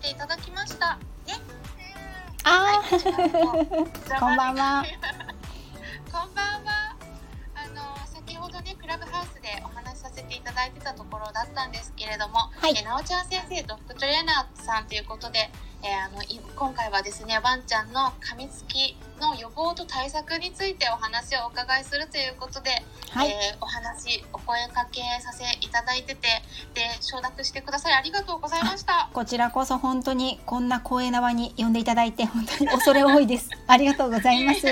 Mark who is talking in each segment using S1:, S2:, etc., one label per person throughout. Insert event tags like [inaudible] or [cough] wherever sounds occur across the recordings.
S1: ていただきました。ね。
S2: あー、
S1: はい
S2: こんばんは。[laughs]
S1: こんばんは。あの先ほどねクラブハウスでお話しさせていただいてたところだったんですけれども、
S2: はい。
S1: えなおちゃん先生ドッグトレーナーさんということで、えーあのい今回はですねワンちゃんの噛みつきの予防と対策についてお話をお伺いするということで、
S2: はい、
S1: えーお話お声かけさせいただいててで承諾してくださりありがとうございました。
S2: こちらこそ本当にこんな光栄な輪に呼んでいただいて本当に恐れ多いです。[laughs] ありがとうございます。
S1: い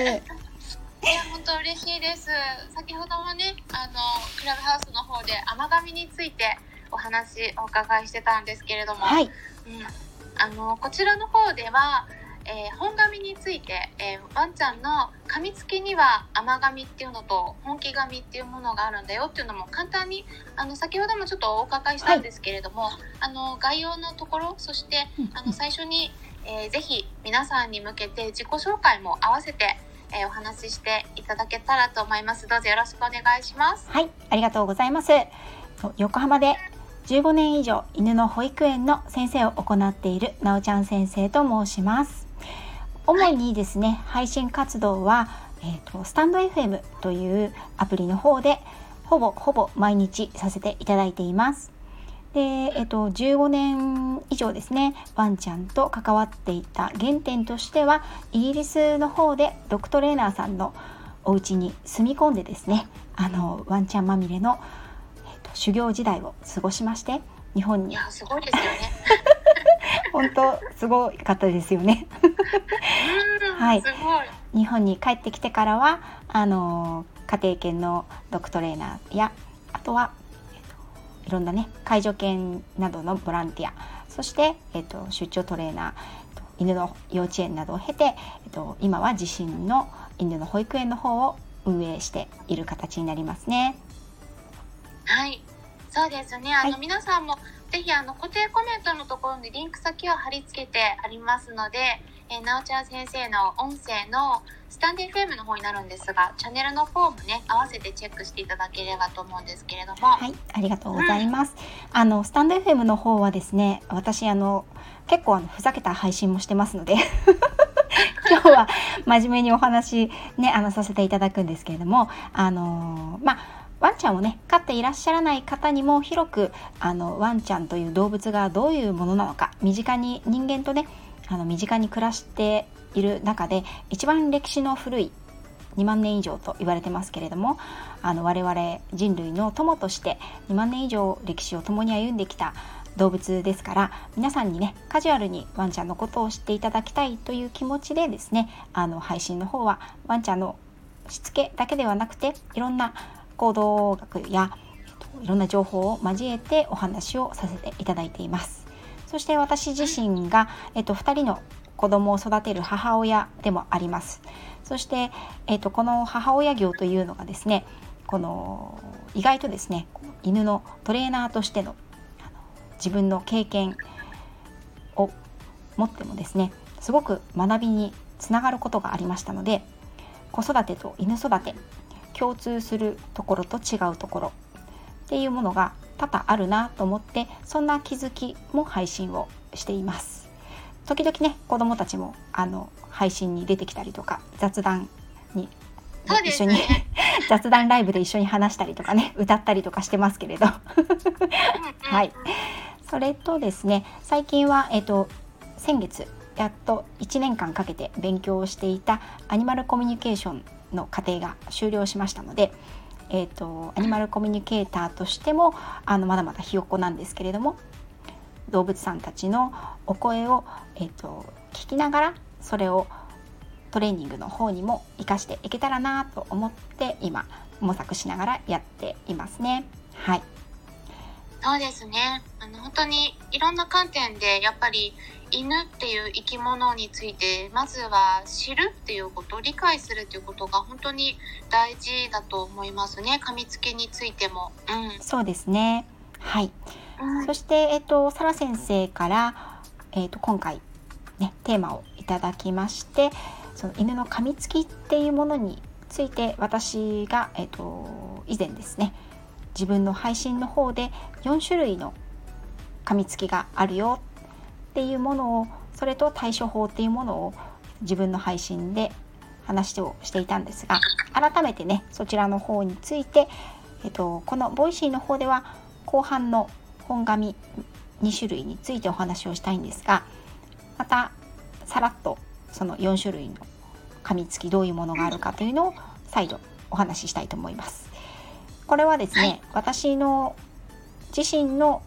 S1: や本当嬉しいです。先ほどもね、あのクラブハウスの方で甘噛みについてお話お伺いしてたんですけれども、
S2: はい、
S1: うん、あのこちらの方では、えー本噛みについて、えーワンちゃんの噛みつきには甘噛みっていうのと本気噛みっていうものがあるんだよっていうのも簡単にあの先ほどもちょっとお伺いしたんですけれども、あの概要のところそしてあの最初に、えーぜひ皆さんに向けて自己紹介も合わせて、えーお話ししていただけたらと思います。どうぞよろしくお願いします。
S2: はい、ありがとうございます。と横浜で15年以上犬の保育園の先生を行っているなおちゃん先生と申します。主にですね、配信活動は、えー、とスタンド FM というアプリの方でほぼほぼ毎日させていただいています。で、えっと、15年以上ですねワンちゃんと関わっていた原点としてはイギリスの方でドッグトレーナーさんのお家に住み込んでですねあのワンちゃんまみれの、えっと、修行時代を過ごしまして日本に
S1: いやすごいですよね。[laughs]
S2: 本当すごかったですよね。
S1: うん
S2: はい。日本に帰ってきてからはあの家庭犬のドッグトレーナーやあとは、えっと、いろんなね介助犬などのボランティアそして、えっと、出張トレーナー、えっと、犬の幼稚園などを経て、えっと、今は自身の犬の保育園の方を運営している形になりますね。
S1: はい、そうですね。あの、
S2: はい
S1: 皆さんもぜひあの固定コメントのところにリンク先を貼り付けてありますので、えー、なおちゃん先生の音声のスタンデー FM の方になるんですが、チャンネルの方もね合わせてチェックしていただければと思うんですけれども、
S2: はい、ありがとうございます。あのスタンド FM の方はですね、私あの結構あのふざけた配信もしてますので、[laughs] 今日は真面目にお話ねあのさせていただくんですけれども、あのまあワンちゃんをね飼っていらっしゃらない方にも広くあのワンちゃんという動物がどういうものなのか身近に人間とねあの身近に暮らしている中で一番歴史の古い2万年以上と言われてますけれどもあの我々人類の友として2万年以上歴史を共に歩んできた動物ですから皆さんにねカジュアルにワンちゃんのことを知っていただきたいという気持ちでですねあの配信の方はワンちゃんのしつけだけではなくていろんな行動学や、えっと、いろんな情報を交えてお話をさせていただいています。そして私自身が、えっと、2人の子供を育てる母親でもあります。そして、えっと、この母親業というのがですねこの意外とですね犬のトレーナーとしてのあの自分の経験を持ってもですねすごく学びにつながることがありましたので子育てと犬育て共通するところと違うところ。っていうものが多々あるなと思ってそんな気づきも配信をしています。時々ね子どもたちもあの配信に出てきたりとか雑談に一緒に [laughs] 雑談ライブで一緒に話したりとかね歌ったりとかしてますけれど。は
S1: はい。
S2: それとですね最近は、えっと先月やっと1年間かけて勉強をしていたアニマルコミュニケーションの過程が終了しましたので、えー、とアニマルコミュニケーターとしてもあのまだまだひよっこなんですけれども動物さんたちのお声を、えー、と聞きながらそれをトレーニングの方にも活かしていけたらなと思って今模索しながらやっていますね。はい、
S1: そうですね。あの本当にいろんな観点でやっぱり犬っていう生き物についてまずは知るっていうこと理解するっていうことが本当に大事だと思いますね噛みつきについても。うん
S2: そうですね。はい。
S1: うん
S2: そして、えっと、サラ先生から、えっと、今回、ね、テーマをいただきましてその犬の噛みつきっていうものについて私が、えっと、以前ですね自分の配信の方で4種類の噛みつきがあるよっっていうものをそれと対処法っていうものを自分の配信で話をしていたんですが改めてねそちらの方について、えっと、この Voicy の方では後半の本噛み2種類についてお話をしたいんですがまたさらっとその4種類の噛みつきどういうものがあるかというのを再度お話ししたいと思います。これはですね、はい、私の自身の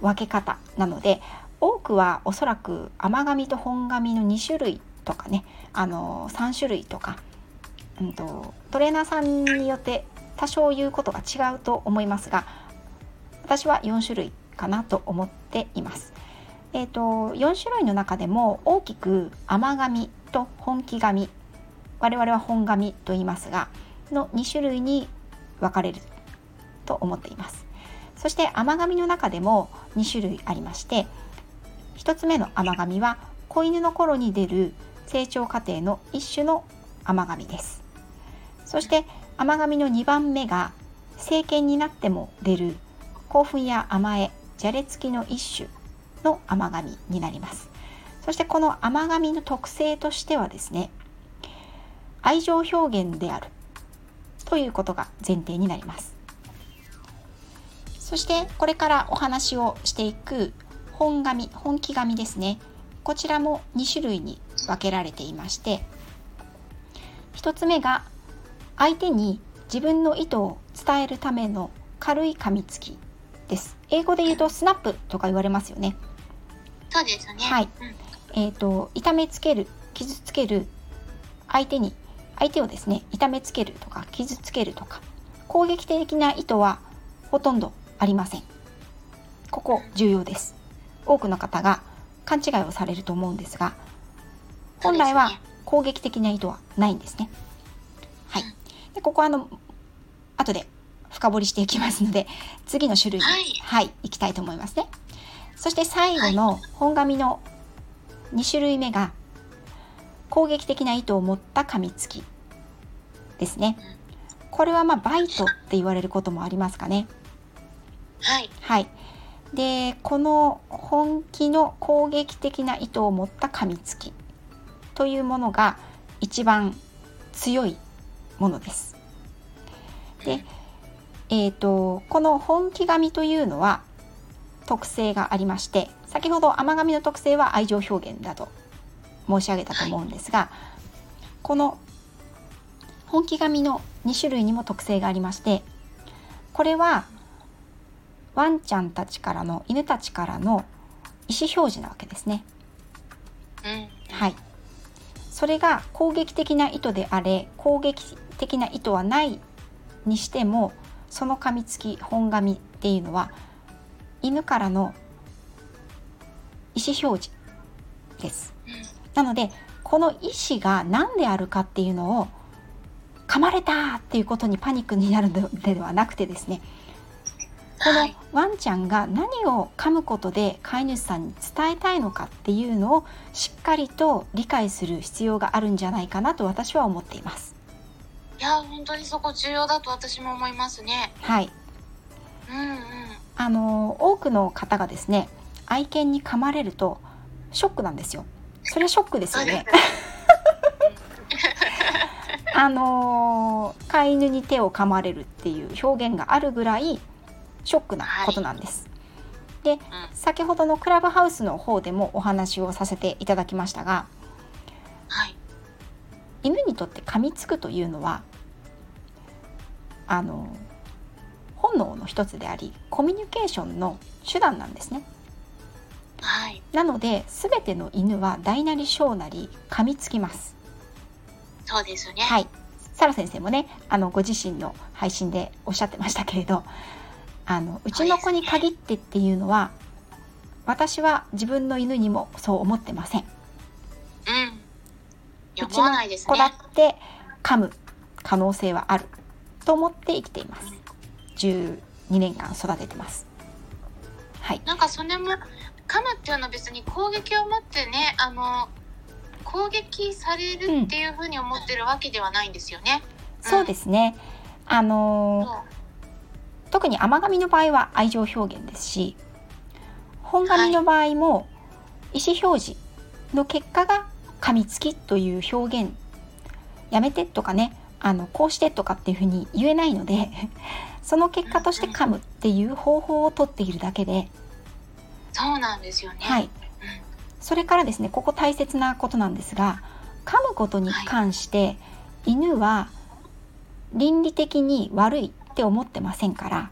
S2: 分け方なので多くはおそらく甘紙と本紙の2種類とかねあの3種類とか、うんと、トレーナーさんによって多少言うことが違うと思いますが私は4種類かなと思っています。えーと、4種類の中でも大きく甘紙と本気紙我々は本紙と言いますがの2種類に分かれると思っていますそして甘紙の中でも2種類ありまして1つ目の甘紙は子犬の頃に出る成長過程の一種の甘紙です。そして甘紙の2番目が成犬になっても出る興奮や甘えじゃれつきの一種の甘紙になります。そしてこの甘紙の特性としてはですね愛情表現であるということが前提になります。そしてこれからお話をしていく本紙本気紙ですね。こちらも2種類に分けられていまして1つ目が相手に自分の意図を伝えるための軽い噛みつきです。英語で言うとスナップとか言われますよね。
S1: そうですね。
S2: はい、うん、えっ、ー、と痛めつける傷つける相手に相手をですね痛めつけるとか傷つけるとか攻撃的な意図はほとんどありません。ここ重要です多くの方が勘違いをされると思うんですが本来は攻撃的な意図はないんですね。はい、でここはあの後で深掘りしていきますので次の種類に、はい、はい、いきたいと思いますね。そして最後の本紙の2種類目が攻撃的な意図を持った噛みつきですね。これはまあバイトって言われることもありますかね。
S1: はい。
S2: はい。でこの本気の攻撃的な意図を持った噛みつきというものが一番強いものです。で、えーと、この本気紙というのは特性がありまして先ほど甘紙の特性は愛情表現だと申し上げたと思うんですがこの本気紙の2種類にも特性がありましてこれはワンちゃんたちからの犬たちからの意思表示なわけですね。
S1: うん、
S2: はいそれが攻撃的な意図であれ攻撃的な意図はないにしてもその噛みつき本噛みっていうのは犬からの意思表示です。なのでこの意思が何であるかっていうのを噛まれたっていうことにパニックになるのではなくてですねこのワンちゃんが何を噛むことで飼い主さんに伝えたいのかっていうのをしっかりと理解する必要があるんじゃないかなと私は思っています。
S1: いや本当にそこ重要だと私も思いますね。
S2: はい。
S1: うんうん。
S2: あの多くの方がですね愛犬に噛まれるとショックなんですよ。それはショックですよね。[laughs] あの飼い犬に手を噛まれるっていう表現があるぐらいショックなことなんです。はい、で、先ほどのクラブハウスの方でもお話をさせていただきましたが、
S1: はい、
S2: 犬にとって噛みつくというのはあの本能の一つでありコミュニケーションの手段なんですね。
S1: はい、
S2: なので全ての犬は大なり小なり噛みつきます。
S1: そうですね。
S2: はい。サラ先生もね、あのご自身の配信でおっしゃってましたけれど、あのうちの子に限ってっていうのは私は自分の犬にもそう思ってません。うん。
S1: うちの
S2: 子だって噛む可能性はあると思って生きています。12年間育ててます。はい。
S1: なんかそれも噛むっていうのは別に攻撃を持ってねあの攻撃されるっていうふうに思ってるわけではないんですよね。
S2: うん、そうですね。あのー特に甘噛みの場合は愛情表現ですし本紙の場合も意思表示の結果が噛みつきという表現やめてとかねあのこうしてとかっていうふうに言えないので [laughs] その結果として噛むっていう方法をとっているだけで
S1: そうなんですよね。
S2: はい、それからですねここ大切なことなんですが噛むことに関して、はい、犬は倫理的に悪いって思ってませんから、
S1: うん、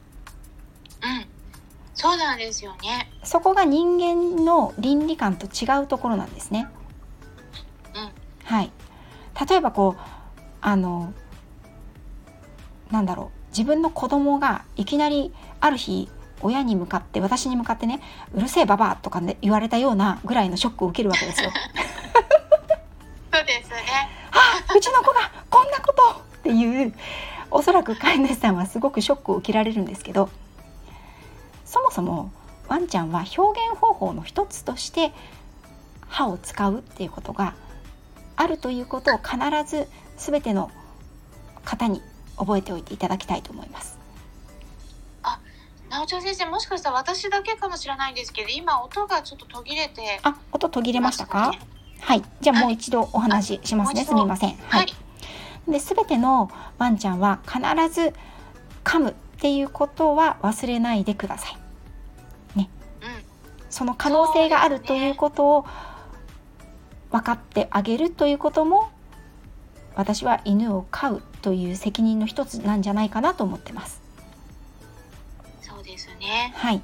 S1: そうなんですよね。
S2: そこが人間の倫理観と違うところなんですね。
S1: うん、
S2: はい。例えばこうあのなんだろう。自分の子供がいきなりある日親に向かって私に向かってね「うるせえババア」とか、ね、言われたようなぐらいのショックを受けるわけですよ。[laughs]
S1: そうですね。[laughs]
S2: あうちの子がこんなこと！っていうおそらく飼い主さんはすごくショックを受けられるんですけどそもそもワンちゃんは表現方法の一つとして歯を使うっていうことがあるということを必ず全ての方に覚えておいていただきたいと思います。
S1: あ、直ち先生、もしかしたら私だけかもしれないんですけど、今音がちょっと途切れて。
S2: あ、音途切れましたか？ね、はい、じゃあもう一度お話ししますね。すみません。はい。で、すべてのワンちゃんは必ず噛むっていうことは忘れないでください。ね。
S1: うん、
S2: その可能性があるということを分かってあげるということも私は犬を飼うという責任の一つなんじゃないかなと思ってます。
S1: そうですね。
S2: はい。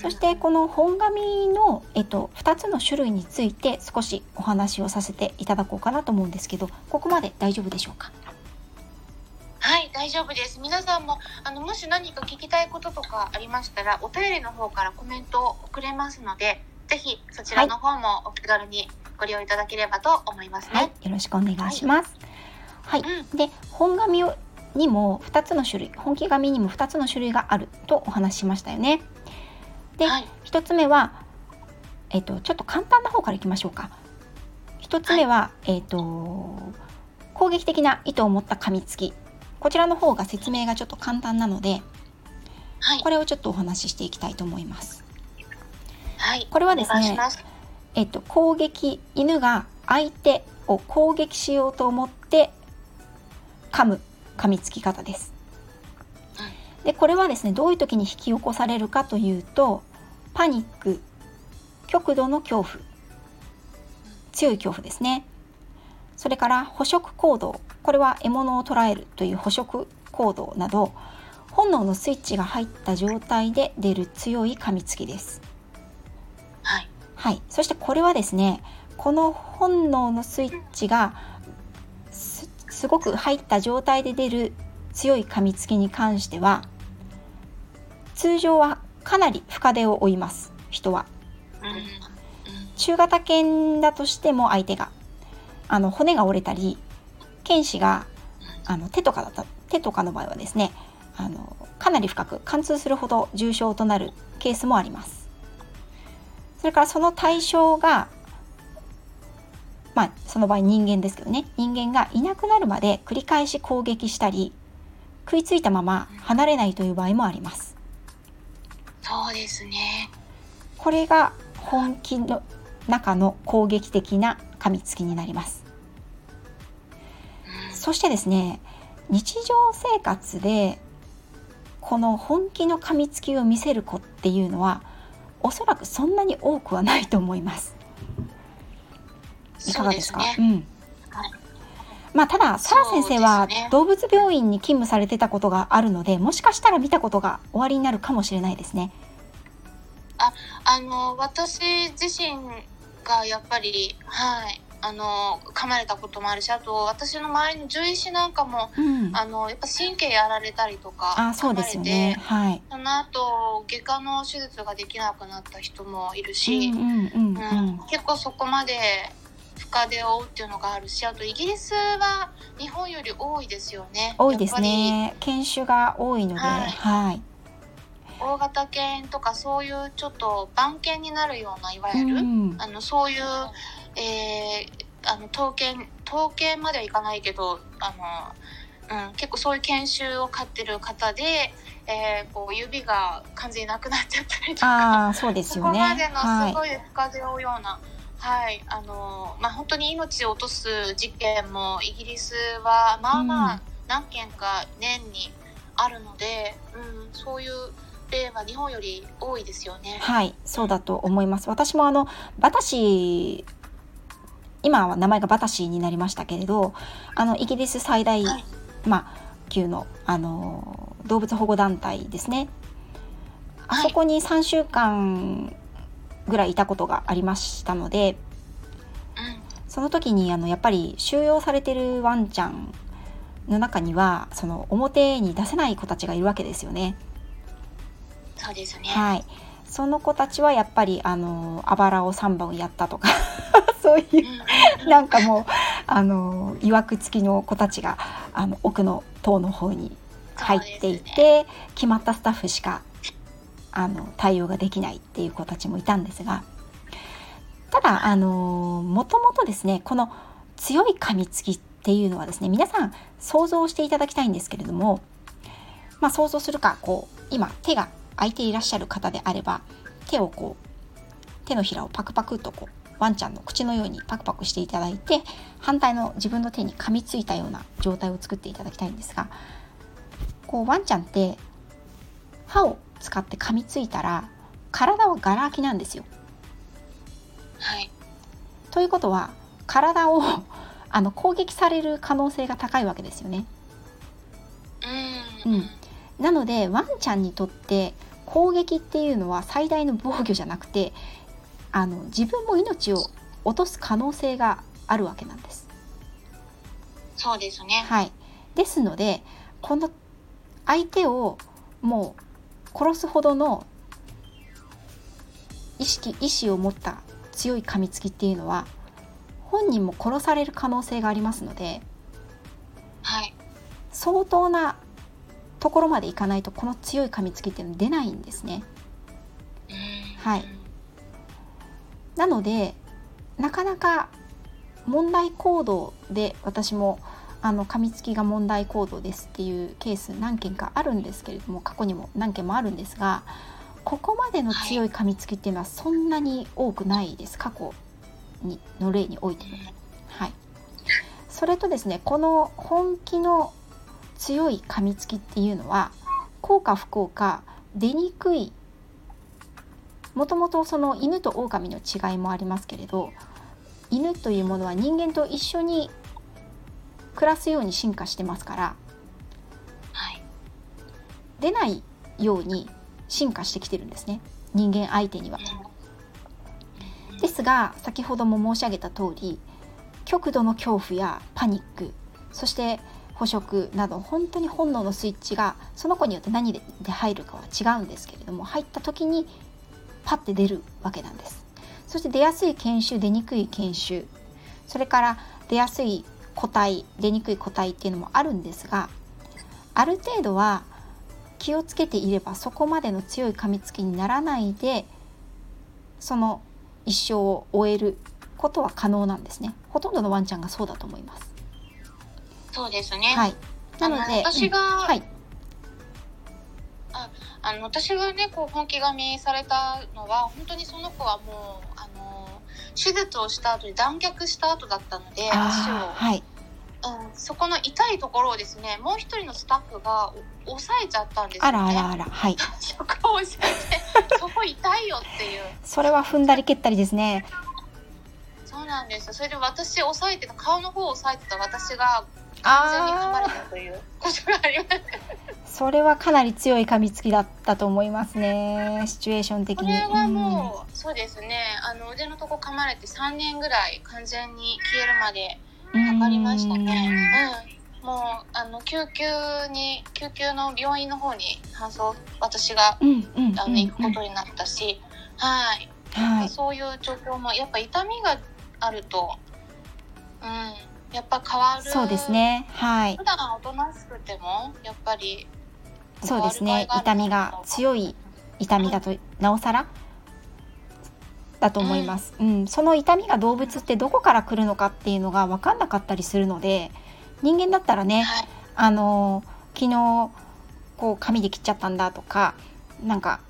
S2: そしてこの本紙の、えっと、2つの種類について少しお話をさせていただこうかなと思うんですけどここまで大丈夫でしょうか？
S1: はい大丈夫です皆さんもあのもし何か聞きたいこととかありましたらお便りの方からコメントを送れますのでぜひそちらの方もお気軽にご利用いただければと思いますね。はい、
S2: よろしくお願いします。はい、はいうん、で本紙にも2つの種類本気紙にも2つの種類があるとお話ししましたよね。で、はい、1つ目は、えーと、ちょっと簡単な方からいきましょうか。1つ目は、はい、えーと、攻撃的な意図を持った噛みつき。こちらの方が説明がちょっと簡単なので、はい、これをちょっとお話ししていきたいと思います。
S1: はい、
S2: これはですねえっと、攻撃犬が相手を攻撃しようと思って噛む噛みつき方です。でこれはですねどういう時に引き起こされるかというとパニック。極度の恐怖。強い恐怖ですね。それから捕食行動。これは獲物を捕らえるという捕食行動など本能のスイッチが入った状態で出る強い噛みつきです。はい、そしてこれはですねこの本能のスイッチがすごく入った状態で出る強い噛みつきに関しては通常はかなり深手を負います人は。中型犬だとしても相手があの骨が折れたり剣士があの手とかだった手とかの場合はですねあのかなり深く貫通するほど重傷となるケースもあります。それからその対象がまあその場合人間ですけどね人間がいなくなるまで繰り返し攻撃したり食いついたまま離れないという場合もあります
S1: そうですね
S2: これが本気の中の攻撃的な噛みつきになります、
S1: うん、
S2: そしてですね日常生活でこの本気の噛みつきを見せる子っていうのはおそらくそんなに多くはないと思います。いかがですか？ね、うん。まあただサラ先生は動物病院に勤務されてたことがあるので、もしかしたら見たことが終わりになるかもしれないですね。
S1: あ、あの私自身がやっぱりはいあの噛まれたこともあるしあと私の周りの獣医師なんかも、うん、あのやっぱ神経やられたりとか
S2: あそうですよね、はい、
S1: その後外科の手術ができなくなった人もいるし、結構そこまで深手を負うっていうのがあるしあとイギリスは日本より多いですよね。
S2: 多いですね。犬種が多いので、はい、はい、
S1: 大型犬とかそういうちょっと番犬になるようないわゆる、うん、あのそういうえー、あの統計統計まではいかないけどあのうん、結構そういう研修を飼ってる方で、えー、こう指が完全になくなっちゃったりとか。
S2: ああそうです
S1: そ
S2: よね。
S1: こまでの
S2: はい。
S1: すごい深手をような、はい、あのまあ本当に命を落とす事件もイギリスはまあま
S2: うん
S1: あ何件か年にあるので、うん、そういう例は日本より多いですよね。
S2: はい、そうだと思います。私もあのバタシー今は名前がバタシーになりましたけれど、あのイギリス最大、
S1: はい
S2: まあ級のあの動物保護団体ですね。あ
S1: はい
S2: そこに3週間ぐらいいたことがありましたので、
S1: うん
S2: その時にあのやっぱり収容されてるワンちゃんの中にはその表に出せない子たちがいるわけですよね。
S1: そうですね。
S2: はい、その子たちはやっぱりあのあばらを3本やったとか [laughs] そういうなんかもうあのいわくつきの子たちがあの奥の塔の方に入っていて、決まったスタッフしかあの対応ができないっていう子たちもいたんですがただあのもともとですねこの強い噛みつきっていうのはですね皆さん想像していただきたいんですけれども、まあ、想像するかこう今手が空いていらっしゃる方であれば手をこう手のひらをパクパクとこうワンちゃんの口のようにパクパクしていただいて反対の自分の手に噛みついたような状態を作っていただきたいんですがこうワンちゃんって歯を使って噛みついたら体はガラ空きなんですよ。
S1: はい。
S2: ということは体を [laughs] あの攻撃される可能性が高いわけですよね。
S1: うん。
S2: うんなのでワンちゃんにとって攻撃っていうのは最大の防御じゃなくてあの自分も命を落とす可能性があるわけなんです。
S1: そうですね。
S2: はい、ですのでこの相手をもう殺すほどの意識意志を持った強い噛みつきっていうのは本人も殺される可能性がありますので
S1: はい。
S2: 相当なところまでいかないとこの強い噛みつきっていうのは出ないんですね。
S1: うん
S2: はいなのでなかなか問題行動で私もあの噛みつきが問題行動ですっていうケース何件かあるんですけれども過去にも何件もあるんですがここまでの強い噛みつきっていうのはそんなに多くないです過去にの例においても。はい、それとですねこの本気の強い噛みつきっていうのは効か不効か出にくいもともとその犬と狼の違いもありますけれど犬というものは人間と一緒に暮らすように進化してますから
S1: はい。
S2: 出ないように進化してきてるんですね人間相手には。ですが先ほども申し上げた通り極度の恐怖やパニックそして捕食など本当に本能のスイッチがその子によって何で入るかは違うんですけれども入った時にパッて出るわけなんですそして出やすい研修出にくい研修それから出やすい個体出にくい個体っていうのもあるんですがある程度は気をつけていればそこまでの強い噛みつきにならないでその一生を終えることは可能なんですね。ほとんどのワンちゃんがそうだと思います。
S1: そうですね。
S2: はい。なので
S1: 私が
S2: うんはい。
S1: あの私がねこう本気髪されたのは本当にその子はもう手術をした後に断脚した後だったので足を、
S2: はい。
S1: うん、そこの痛いところをですねもう一人のスタッフがお押さえちゃったんですよね。
S2: あらあらあらはい。
S1: そこを押さえてそこ痛いよっていう。
S2: それは踏んだり蹴ったりですね。
S1: そうなんです。よそれで私押さえてた顔の方を押さえてた私が完全に噛まれ
S2: あ
S1: たということがあります
S2: ー。[laughs] それはかなり強い噛みつきだったと思いますね。シチュエーション的に。
S1: これはもう、そうですね。あの腕のとこ噛まれて3年ぐらい完全に消えるまで
S2: うん。
S1: かかりましたね。うん、もうあの救急に救急の病院の方に搬送私が
S2: うんうんうんうん。
S1: あの行くことになったし、はい、
S2: はい。
S1: そういう状況もやっぱ痛みがあると、うん、やっぱ変わる。
S2: そうです。ね。はい。
S1: 普段おとなしくてもやっぱり
S2: そうですね。痛みが強い痛みだとなおさら？だと思います、うん。その痛みが動物ってどこから来るのかっていうのが分かんなかったりするので人間だったらね
S1: はい、
S2: あの昨日こう紙で切っちゃったんだとかなんか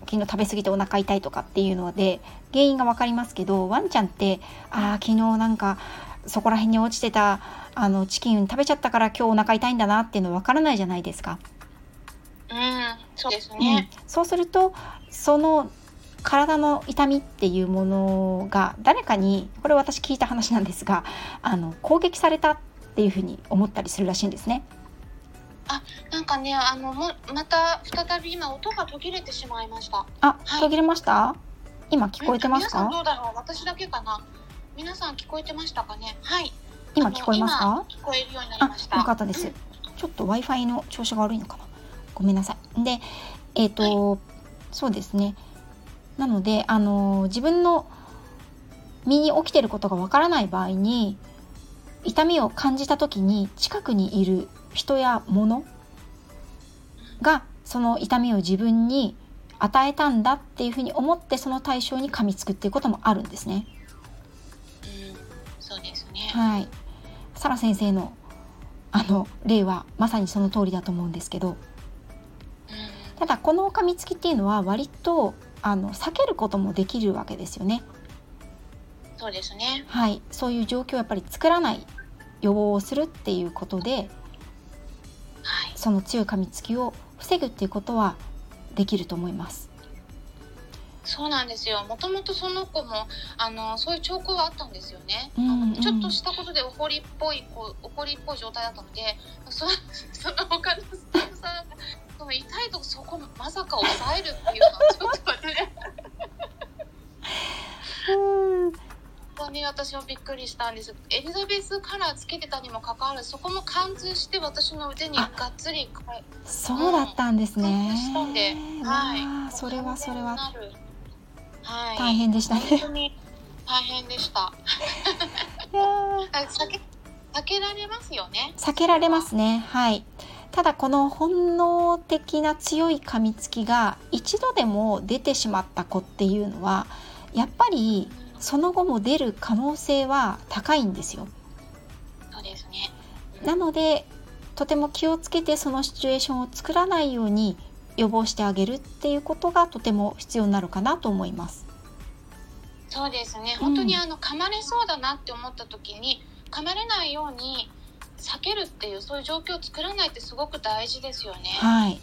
S2: 昨日食べ過ぎてお腹痛いとかっていうので原因が分かりますけどワンちゃんってああ昨日なんかそこら辺に落ちてたあのチキン食べちゃったから今日お腹痛いんだなっていうの分からないじゃないですか。
S1: うん、そうですね、
S2: うん、そうするとその体の痛みっていうものが誰かにこれ私聞いた話なんですがあの攻撃されたっていうふうに思ったりするらしいんですね。
S1: あ、なんかね、あの、も、また再び今音が途切れてしまいました。
S2: あ、はい、途切れました？今聞こえてますか？
S1: どうだろう、私だけかな？皆さん聞こえてましたかね？はい。
S2: 今聞こえますか？
S1: 聞こえるようになりました。
S2: よかったです。うん、ちょっと Wi-Fi の調子が悪いのかな？ごめんなさい。で、えっ、ー、と、はい、そうですね。なので、あの自分の身に起きてることがわからない場合に痛みを感じた時に近くにいる人や物がその痛みを自分に与えたんだっていうふうに思ってその対象に噛みつくっていうこともあるんですね。
S1: ね。
S2: はい。サラ先生のあの例はまさにその通りだと思うんですけど、ただこの噛みつきっていうのは割とあの避けることもできるわけですよね。
S1: そうですね。
S2: はい、そういう状況をやっぱり作らない予防をするっていうことで、その強い噛みつきを防ぐっていうことはできると思います。
S1: そうなんですよ。もともとその子もあのそういう兆候はあったんですよね。うんうん、ちょっとしたことで怒りっぽいこ怒りっぽい状態だったので、そその他のスタッフさんがその痛いとこそこまさか抑えるっていうのはちょっとね。うん。当に私はびっくりしたんです。エリザベスカラーつけてたにもかかわらずそこも貫通して私の腕にがっつり
S2: そうだったんですね、
S1: したんで、
S2: はい、それはそれは、
S1: はい、
S2: 大変でしたね。
S1: 本当に大変でした。避け避けられますよね。
S2: 避けられますね。はい。ただこの本能的な強い噛みつきが一度でも出てしまった子っていうのはやっぱりその後も出る可能性は高いんですよ。
S1: そうですね、
S2: なのでとても気をつけてそのシチュエーションを作らないように予防してあげるっていうことがとても必要になるかなと思います。
S1: そうですね本当にあの、噛まれそうだなって思った時に噛まれないように避けるっていうそういう状況を作らないってすごく大事ですよね。
S2: はい。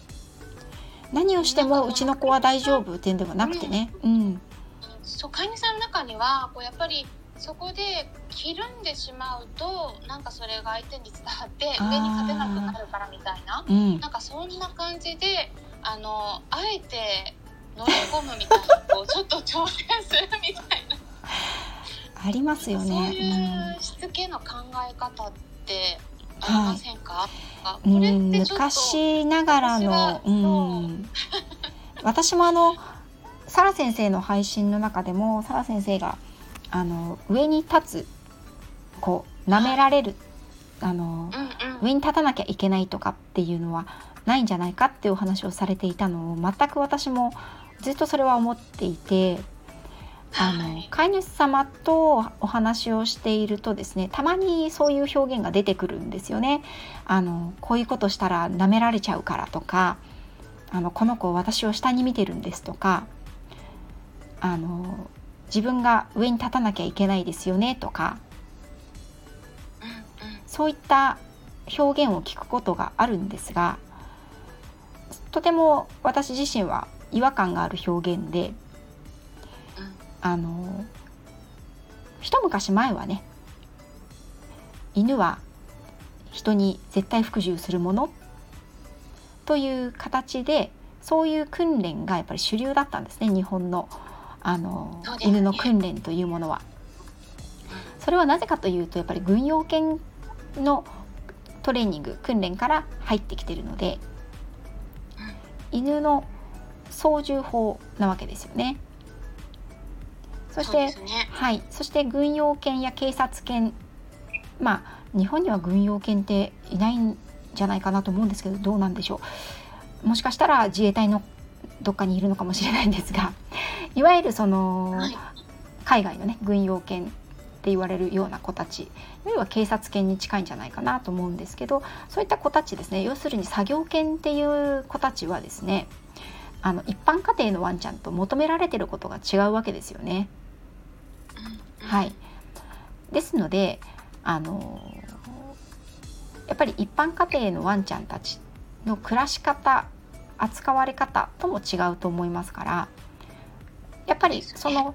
S2: 何をしてもうちの子は大丈夫っていうんではなくてね。うん、うん
S1: そう飼い主さんの中にはこうやっぱりそこでひるんでしまうとなんかそれが相手に伝わって上に勝てなくなるからみたいな、うん、なんかそんな感じであのあえて乗り込むみたいなこうちょっと挑戦するみたいな。[laughs]
S2: ありますよね。そう
S1: いうしつけの考え方ってありませんか、
S2: はい、これって昔ながらの、うん、[laughs] 私もあのサラ先生の配信の中でもサラ先生があの上に立つこう舐められるあの、うんうん、上に立たなきゃいけないとかっていうのはないんじゃないかっていうお話をされていたのを全く私もずっとそれは思っていてあの飼い主様とお話をしているとですねたまにそういう表現が出てくるんですよね。あのこういうことしたら舐められちゃうからとかあのこの子私を下に見てるんですとかあの自分が上に立たなきゃいけないですよねとか、そういった表現を聞くことがあるんですがとても私自身は違和感がある表現で、あの一昔前はね犬は人に絶対服従するものという形でそういう訓練がやっぱり主流だったんですね日本のあの、ね、犬の訓練というものは。それはなぜかというとやっぱり軍用犬のトレーニング訓練から入ってきてるので犬の操縦法なわけですよね。そして、ね、はい、そして軍用犬や警察犬。まあ日本には軍用犬っていないんじゃないかなと思うんですけどどうなんでしょう。もしかしたら自衛隊のどっかにいるのかもしれないんですがいわゆるその、はい、海外のね軍用犬って言われるような子たち。要は警察犬に近いんじゃないかなと思うんですけどそういった子たちですね。要するに作業犬っていう子たちはですねあの一般家庭のワンちゃんと求められてることが違うわけですよね。はい、ですのであのやっぱり一般家庭のワンちゃんたちの暮らし方扱われ方とも違うと思いますからやっぱりその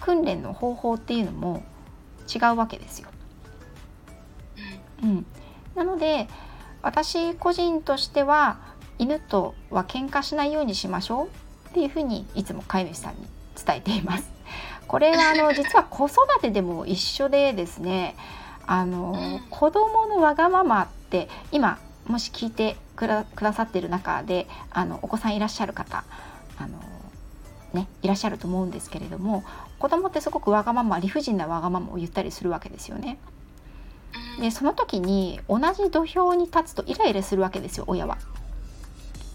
S2: 訓練の方法っていうのも違うわけですよ。うん、なので私個人としては犬とは喧嘩しないようにしましょうっていうふうにいつも飼い主さんに伝えています。[laughs] これはあの実は子育てでも一緒でですねあの子供のわがままって今もし聞いてくださってる中であのお子さんいらっしゃる方あの、ね、いらっしゃると思うんですけれども子供ってすごくわがまま理不尽なわがままを言ったりするわけですよね。でその時に同じ土俵に立つとイライラするわけですよ親は。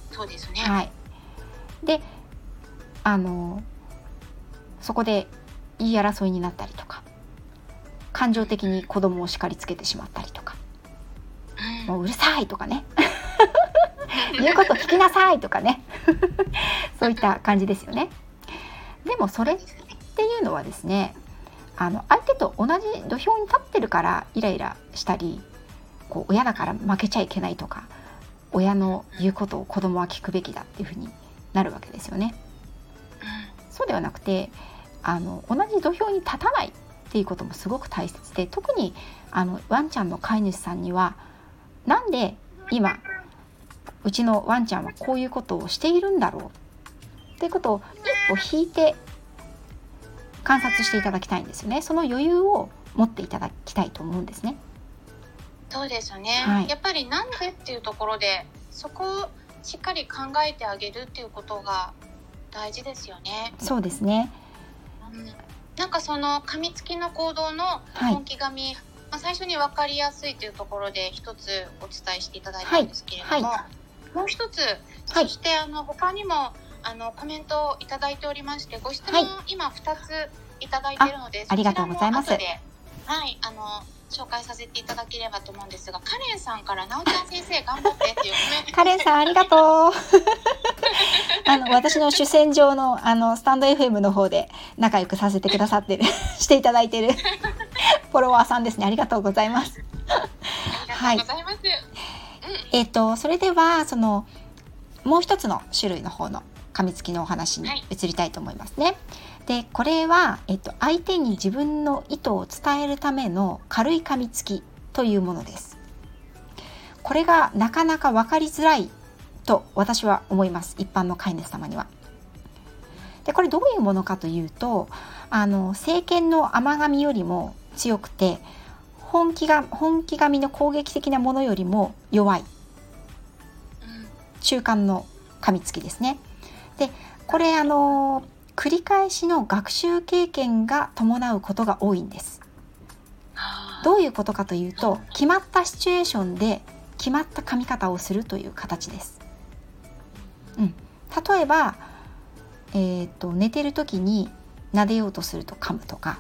S1: そうですね、
S2: はい、であのそこで言い争いになったりとか感情的に子供を叱りつけてしまったりとか「もううるさい!」とかね「[laughs] 言うこと聞きなさい!」とかね [laughs] そういった感じですよね。でもそれっていうのはですねあの相手と同じ土俵に立ってるからイライラしたりこう親だから負けちゃいけないとか親の言うことを子供は聞くべきだっていうふうになるわけですよね。そうではなくてあの同じ土俵に立たないっていうこともすごく大切で特にあのワンちゃんの飼い主さんにはなんで今うちのワンちゃんはこういうことをしているんだろうっていうことを一歩引いて観察していただきたいんですよね。その余裕を持っていただきたいと思うんですね。
S1: そうですね、はい、やっぱりなんでっていうところでそこをしっかり考えてあげるっていうことが大事ですよね。
S2: そうですね。
S1: うん、なんかその噛みつきの行動の本気紙、はい、まあ、最初に分かりやすいというところで一つお伝えしていただいたんですけれども、はい、もう一つ、そしてあの他にもあのコメントをいただいておりましてご質問、今2ついただいているので
S2: ありがとうございます。はい
S1: あの紹介させていただければと思うんですがカレンさんから「なおちゃん先生頑張って」っていうコメント
S2: カレンさんありがとう。[laughs] あの私の主戦場のあのスタンド FM の方で仲良くさせてくださってる [laughs] していただいてる [laughs] フォロワーさんですね。ありがとうございます。
S1: はい、
S2: えっ、ー、とそれではそのもう一つの種類の方の噛みつきのお話に移りたいと思いますね。はい、でこれは、えっと、相手に自分の意図を伝えるための軽い噛みつきというものです。これがなかなか分かりづらいと私は思います一般の飼い主様には。でこれどういうものかというとあの政権の甘噛みよりも強くて本気が本気噛みの攻撃的なものよりも弱い中間の噛みつきですね。でこれあの繰り返しの学習経験が伴うことが多いんです。どういうことかというと決まったシチュエーションで決まった噛み方をするという形です。うん、例えば、えーと、寝てる時に撫でようとすると噛むとか、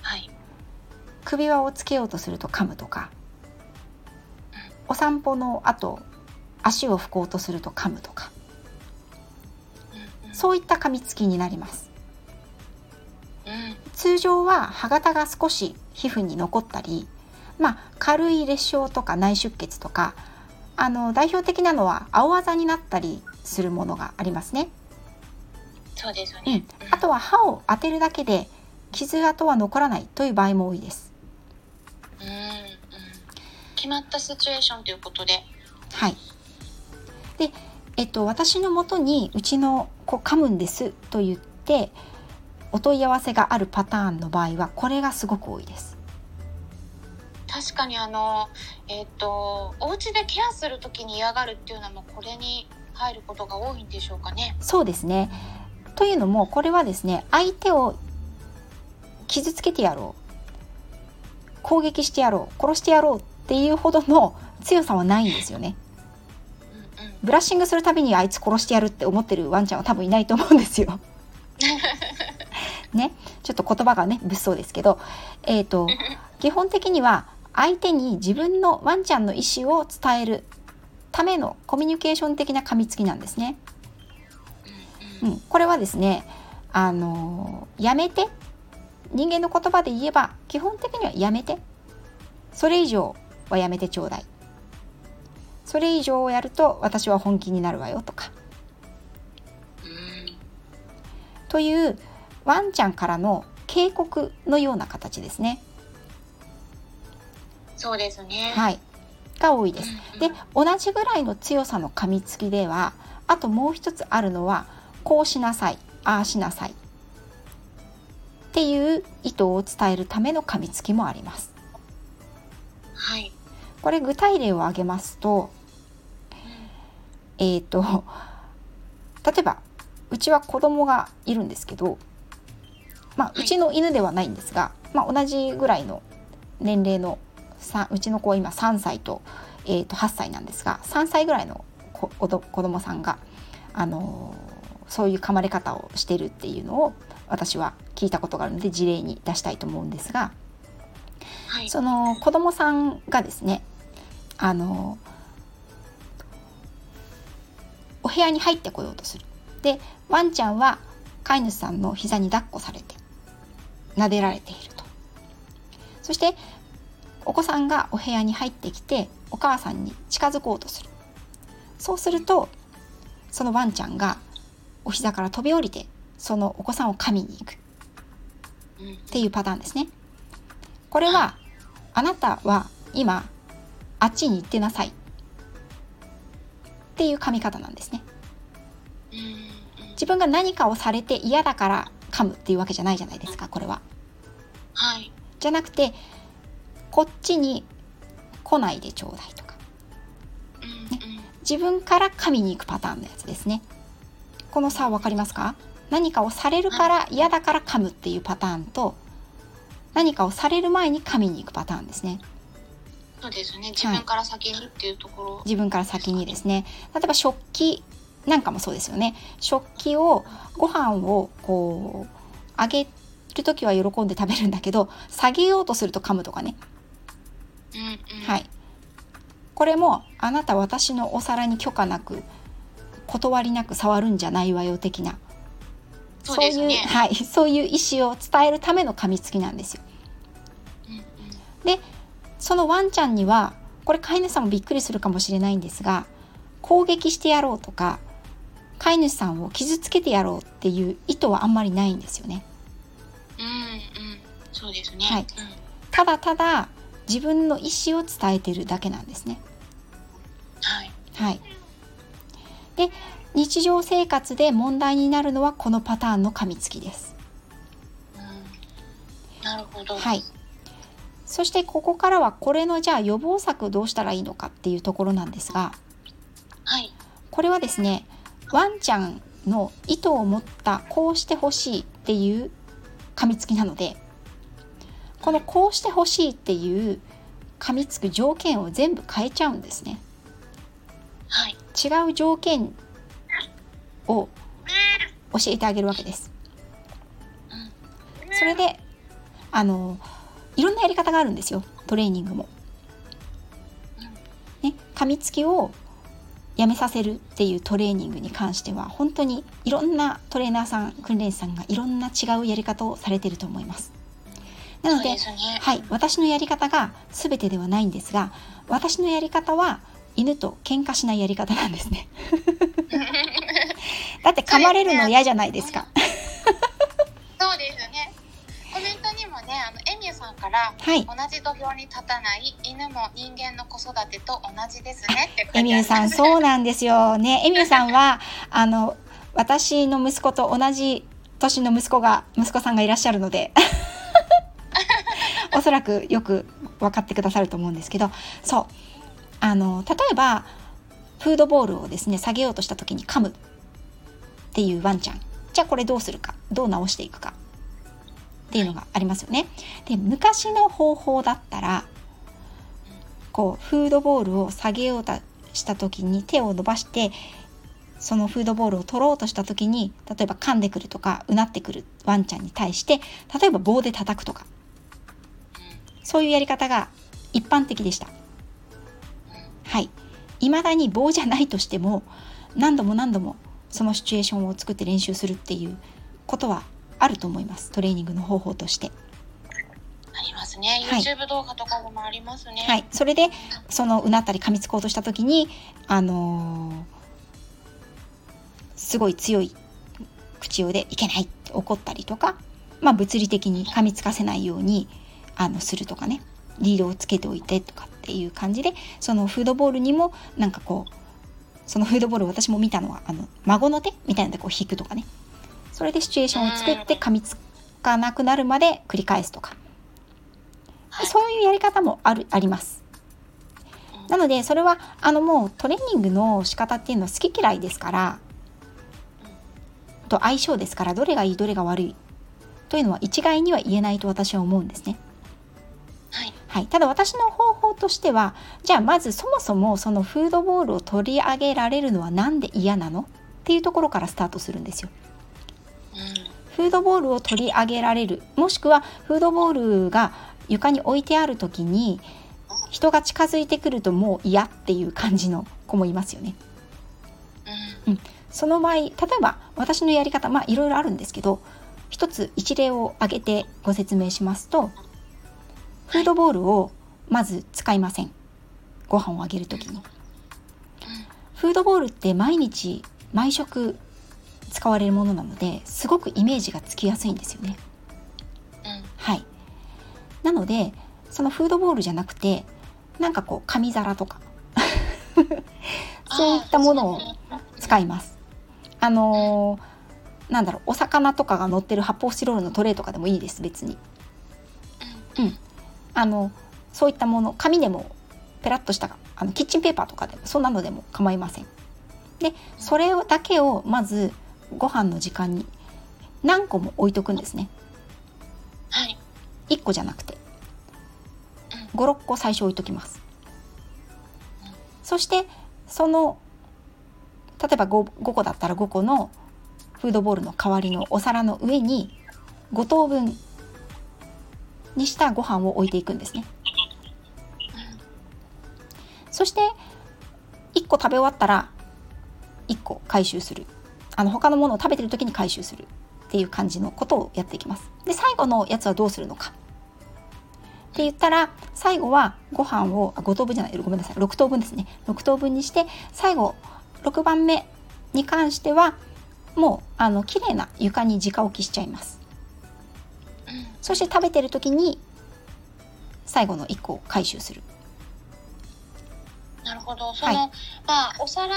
S1: はい、
S2: 首輪をつけようとすると噛むとか、お散歩の後足を拭こうとすると噛むとか、そういった噛みつきになります。通常は歯型が少し皮膚に残ったり、まあ、軽い裂傷とか内出血とかあの代表的なのは青あざになったりするものがありますね。
S1: そうですよね、
S2: うん、あとは歯を当てるだけで傷跡は残らないという場合も多いです。
S1: うん、うん、決まったシチュエーションということで。
S2: はい。でえっと、私のもとにうちの子噛むんですと言ってお問い合わせがあるパターンの場合はこれがすごく多いです。
S1: 確かにあの、えっ、とお家でケアする時に嫌がるっていうのもこれに入ることが多いんでしょうかね。
S2: そうですねというのもこれはですね相手を傷つけてやろう攻撃してやろう殺してやろうっていうほどの強さはないんですよね。ブラッシングするたびにあいつ殺してやるって思ってるワンちゃんは多分いないと思うんですよ。ね、ちょっと言葉がね物騒ですけど、えーと、基本的には相手に自分のワンちゃんの意思を伝えるためのコミュニケーション的な噛みつきなんですね。うん、これはですねあのやめて。人間の言葉で言えば基本的にはやめて。それ以上はやめてちょうだいそれ以上をやると私は本気になるわよとかというワンちゃんからの警告のような形ですね。
S1: そうですね。
S2: はい。が多いです。で、同じぐらいの強さの噛みつきでは、あともう一つあるのは、こうしなさい、ああしなさい。っていう意図を伝えるための噛みつきもあります。
S1: はい。
S2: これ具体例を挙げますと、えっ、ー、と、[laughs] 例えば、うちは子供がいるんですけど、まあ、うちの犬ではないんですが、まあ、同じぐらいの年齢のうちの子は今3歳と,、えー、と8歳なんですが3歳ぐらいの子子供さんが、あのー、そういう噛まれ方をしてるっていうのを私は聞いたことがあるので事例に出したいと思うんですが、はい、その子供さんがですねあのー、お部屋に入ってこようとする。でワンちゃんは飼い主さんの膝に抱っこされて撫でられていると。そしてお子さんがお部屋に入ってきてお母さんに近づこうとする。そうするとそのワンちゃんがお膝から飛び降りてそのお子さんを噛みに行く。っていうパターンですね。これはあなたは今あっちに行ってなさいっていう噛み方なんですね。自分が何かをされて嫌だから噛むっていうわけじゃないじゃないですかこれは。
S1: はい、
S2: じゃなくてこっちに来ないでちょうだいとか、ね、自分から噛みに行くパターンのやつですね。この差分かりますか？何かをされるから嫌だから噛むっていうパターンと何かをされる前に噛みに行くパターンですね。
S1: そうですね。自分から先にっていうところ、
S2: はい、自分から先にですね。例えば食器なんかもそうですよね。食器をご飯をこうあげる時は喜んで食べるんだけど下げようとすると噛むとかね、
S1: うんうん、
S2: はい。これもあなた私のお皿に許可なく断りなく触るんじゃないわよ的な。
S1: そう、ね,、いう
S2: はい、そういう意思を伝えるための噛みつきなんですよ。
S1: うんうん、
S2: でそのワンちゃんにはこれ飼い主さんもびっくりするかもしれないんですが攻撃してやろうとか飼い主さんを傷つけてやろうっていう意図はあんまりないんですよね。
S1: うんうん、そうですね。
S2: はい。ただただ自分の意思を伝えてるだけなんですね。
S1: はい。
S2: はい。で日常生活で問題になるのはこのパターンの噛みつきです。
S1: うん、なるほど。
S2: はい。そしてここからはこれのじゃあ予防策どうしたらいいのかっていうところなんですが、
S1: はい、
S2: これはですねワンちゃんの意図を持ったこうしてほしいっていう噛みつきなのでこのこうしてほしいっていう噛みつく条件を全部変えちゃうんですね。
S1: はい、
S2: 違う条件を教えてあげるわけです。それであのいろんなやり方があるんですよトレーニングも。ね、噛みつきをやめさせるっていうトレーニングに関しては本当にいろんなトレーナーさん訓練士さんがいろんな違うやり方をされてると思います。なので、ね、はい、私のやり方が全てではないんですが私のやり方は犬と喧嘩しないやり方なんですね。[laughs] だって噛まれるの嫌じゃないですか。
S1: から、はい、同じ土俵に立たない犬も人間の子育てと同じですねってエ
S2: ミューさんそうなんですよ。ねエミューさんは [laughs] あの私の息子と同じ年の息子が息子さんがいらっしゃるので [laughs] おそらくよく分かってくださると思うんですけどそう。あの例えばフードボールをですね下げようとした時に噛むっていうワンちゃん。じゃあこれどうするかどう直していくかっていうのがありますよね。で昔の方法だったらこうフードボールを下げようとした時に手を伸ばしてそのフードボールを取ろうとした時に例えば噛んでくるとかうなってくるワンちゃんに対して例えば棒で叩くとかそういうやり方が一般的でした。はい未だに棒じゃないとしても何度も何度もそのシチュエーションを作って練習するっていうことはあると思いますトレーニングの方法として。
S1: ありますね。
S2: はい
S1: YouTube 動画とかでもありますね。
S2: はい、それでそのうなったり噛みつこうとした時にあのーすごい強い口調で「いけない!」って怒ったりとか、まあ、物理的に噛みつかせないようにあのするとかねリードをつけておいてとかっていう感じでそのフードボールにもなんかこうそのフードボール私も見たのはあの孫の手みたいなのでこう引くとかねそれでシチュエーションを作って噛みつかなくなるまで繰り返すとか
S1: はい
S2: そういうやり方もあるあります。なのでそれはあのもうトレーニングの仕方っていうのは好き嫌いですからと相性ですからどれがいいどれが悪いというのは一概には言えないと私は思うんですね。
S1: はい。
S2: はい、ただ私の方法としてはじゃあまずそもそもそのフードボールを取り上げられるのは何で嫌なの？っていうところからスタートするんですよ。
S1: うん
S2: フードボールを取り上げられる。もしくはフードボールが床に置いてある時に人が近づいてくるともう嫌っていう感じの子もいますよね。
S1: うん。
S2: その場合例えば私のやり方まあいろいろあるんですけど一つ一例を挙げてご説明しますとフードボールをまず使いません。ご飯をあげる時に。フードボールって毎日毎食使われるものなのですごくイメージがつきやすいんですよね。
S1: うん。
S2: はい。なのでそのフードボールじゃなくてなんかこう紙皿とか。[laughs] そういったものを使います。あのーなんだろうお魚とかが乗ってる発泡スチロールのトレーとかでもいいです別に。うん。あのそういったもの紙でもペラッとしたあのキッチンペーパーとかでもそんなのでも構いません。でそれをだけをまずご飯の時間に何個も置いとくんですね。
S1: はい。
S2: 1個じゃなくて。56個最初置いときます。そしてその例えば 5, 5個だったら5個のフードボールの代わりのお皿の上に5等分にしたご飯を置いていくんですね。そして1個食べ終わったら1個回収するあの他のものを食べてる時に回収するっていう感じのことをやっていきます。で最後のやつはどうするのか。って言ったら最後はご飯をあ5等分じゃないごめんなさい6等分ですね。6等分にして最後6番目に関してはもうあの綺麗な床に直置きしちゃいます。
S1: うん
S2: そして食べてる時に最後の1個を回収する。
S1: なるほど。その、
S2: はい。
S1: まあお皿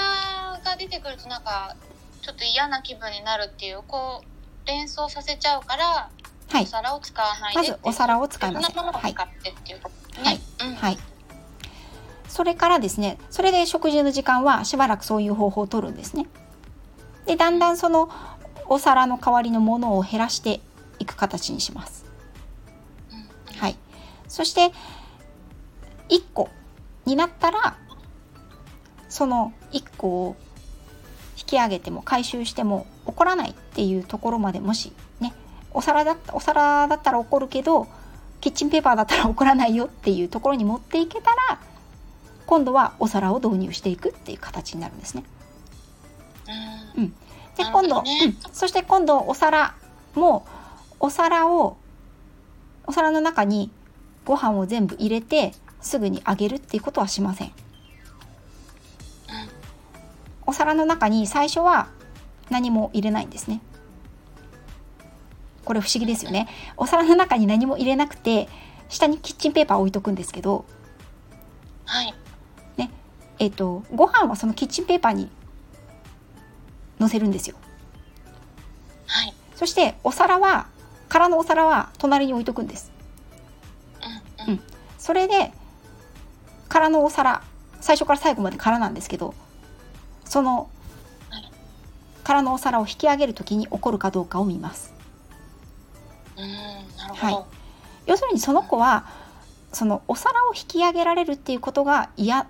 S1: が出てくるとなんかちょっと嫌な気分になるっていうこう連想させちゃうから、
S2: はい。
S1: お皿を使わないで
S2: まずお皿を使い。ませんはい。はい
S1: うん
S2: はい。それからですねそれで食事の時間はしばらくそういう方法を取るんですね。でだんだんそのお皿の代わりのものを減らしていく形にします。
S1: うん。
S2: はい。そして1個になったらその1個を引き上げても回収しても怒らないっていうところまでもしねお皿だったお皿だったら怒るけどキッチンペーパーだったら怒らないよっていうところに持っていけたら今度はお皿を導入していくっていう形になるんですね。
S1: うん
S2: で今度、
S1: どね
S2: うん、そして今度お皿もお皿をお皿の中にご飯を全部入れてすぐにあげるっていうことはしません。お皿の中に最初は何も入れないんですね。これ不思議ですよね。お皿の中に何も入れなくて下にキッチンペーパーを置いとくんですけど、
S1: はい。
S2: えっとご飯はそのキッチンペーパーに乗せるんですよ。
S1: はい。
S2: そしてお皿は空のお皿は隣に置いとくんです。
S1: うんうん
S2: それで空のお皿最初から最後まで空なんですけどその
S1: はい
S2: 空のお皿を引き上げる時に起こるかどうかを見ます。はい要するにその子はそのお皿を引き上げられるっていうことが嫌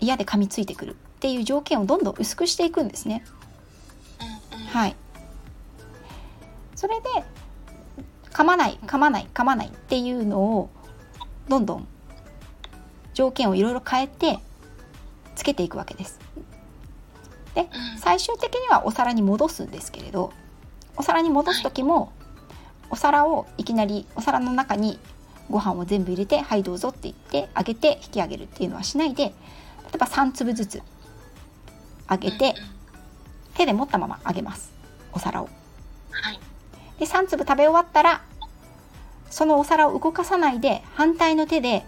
S2: 嫌で噛みついてくるっていう条件をどんどん薄くしていくんですね。はい、それで噛まない噛まない噛まないっていうのをどんどん条件をいろいろ変えてつけていくわけです。で
S1: うん。
S2: 最終的にはお皿に戻すんですけれどお皿に戻す時もお皿をいきなりお皿の中にご飯を全部入れて「はいどうぞ」って言ってあげて引き上げるっていうのはしないで例えば3粒ずつあげて手で持ったままあげます。お皿を。
S1: はい。
S2: で3粒食べ終わったらそのお皿を動かさないで反対の手で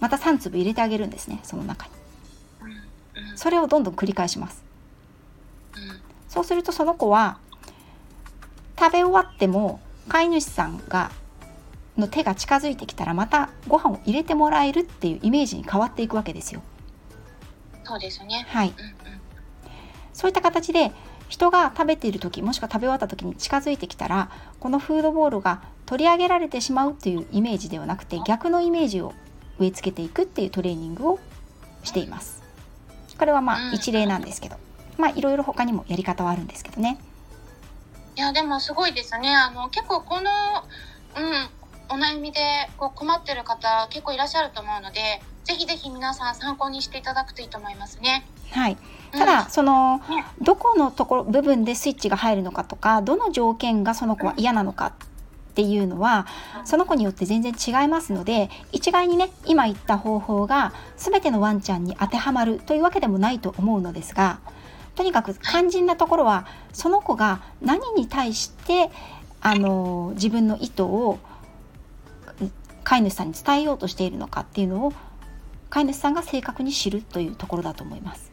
S2: また3粒入れてあげるんですねその中に。それをどんどん繰り返します。
S1: うん
S2: そうするとその子は食べ終わっても飼い主さんがの手が近づいてきたらまたご飯を入れてもらえるっていうイメージに変わっていくわけですよ。
S1: そうですね。
S2: はい。
S1: うんうん
S2: そういった形で人が食べている時もしくは食べ終わった時に近づいてきたらこのフードボールが取り上げられてしまうっていうイメージではなくて逆のイメージを植え付けていくっていうトレーニングをしています。これはま
S1: うん。
S2: あ一例なんですけどまあいろいろ他にもやり方はあるんですけどね。
S1: いやでもすごいですね。あの結構このうんお悩みでこう困ってる方結構いらっしゃると思うので、ぜひぜひ皆さん参考にしていただくといいと思いますね。
S2: はい。
S1: うん。
S2: ただ、その
S1: ね。
S2: どこのところ部分でスイッチが入るのかとかどの条件がその子は嫌なのかっていうのはその子によって全然違いますので一概にね今言った方法が全てのワンちゃんに当てはまるというわけでもないと思うのですがとにかく肝心なところはその子が何に対してあの自分の意図を飼い主さんに伝えようとしているのかっていうのを飼い主さんが正確に知るというところだと思います。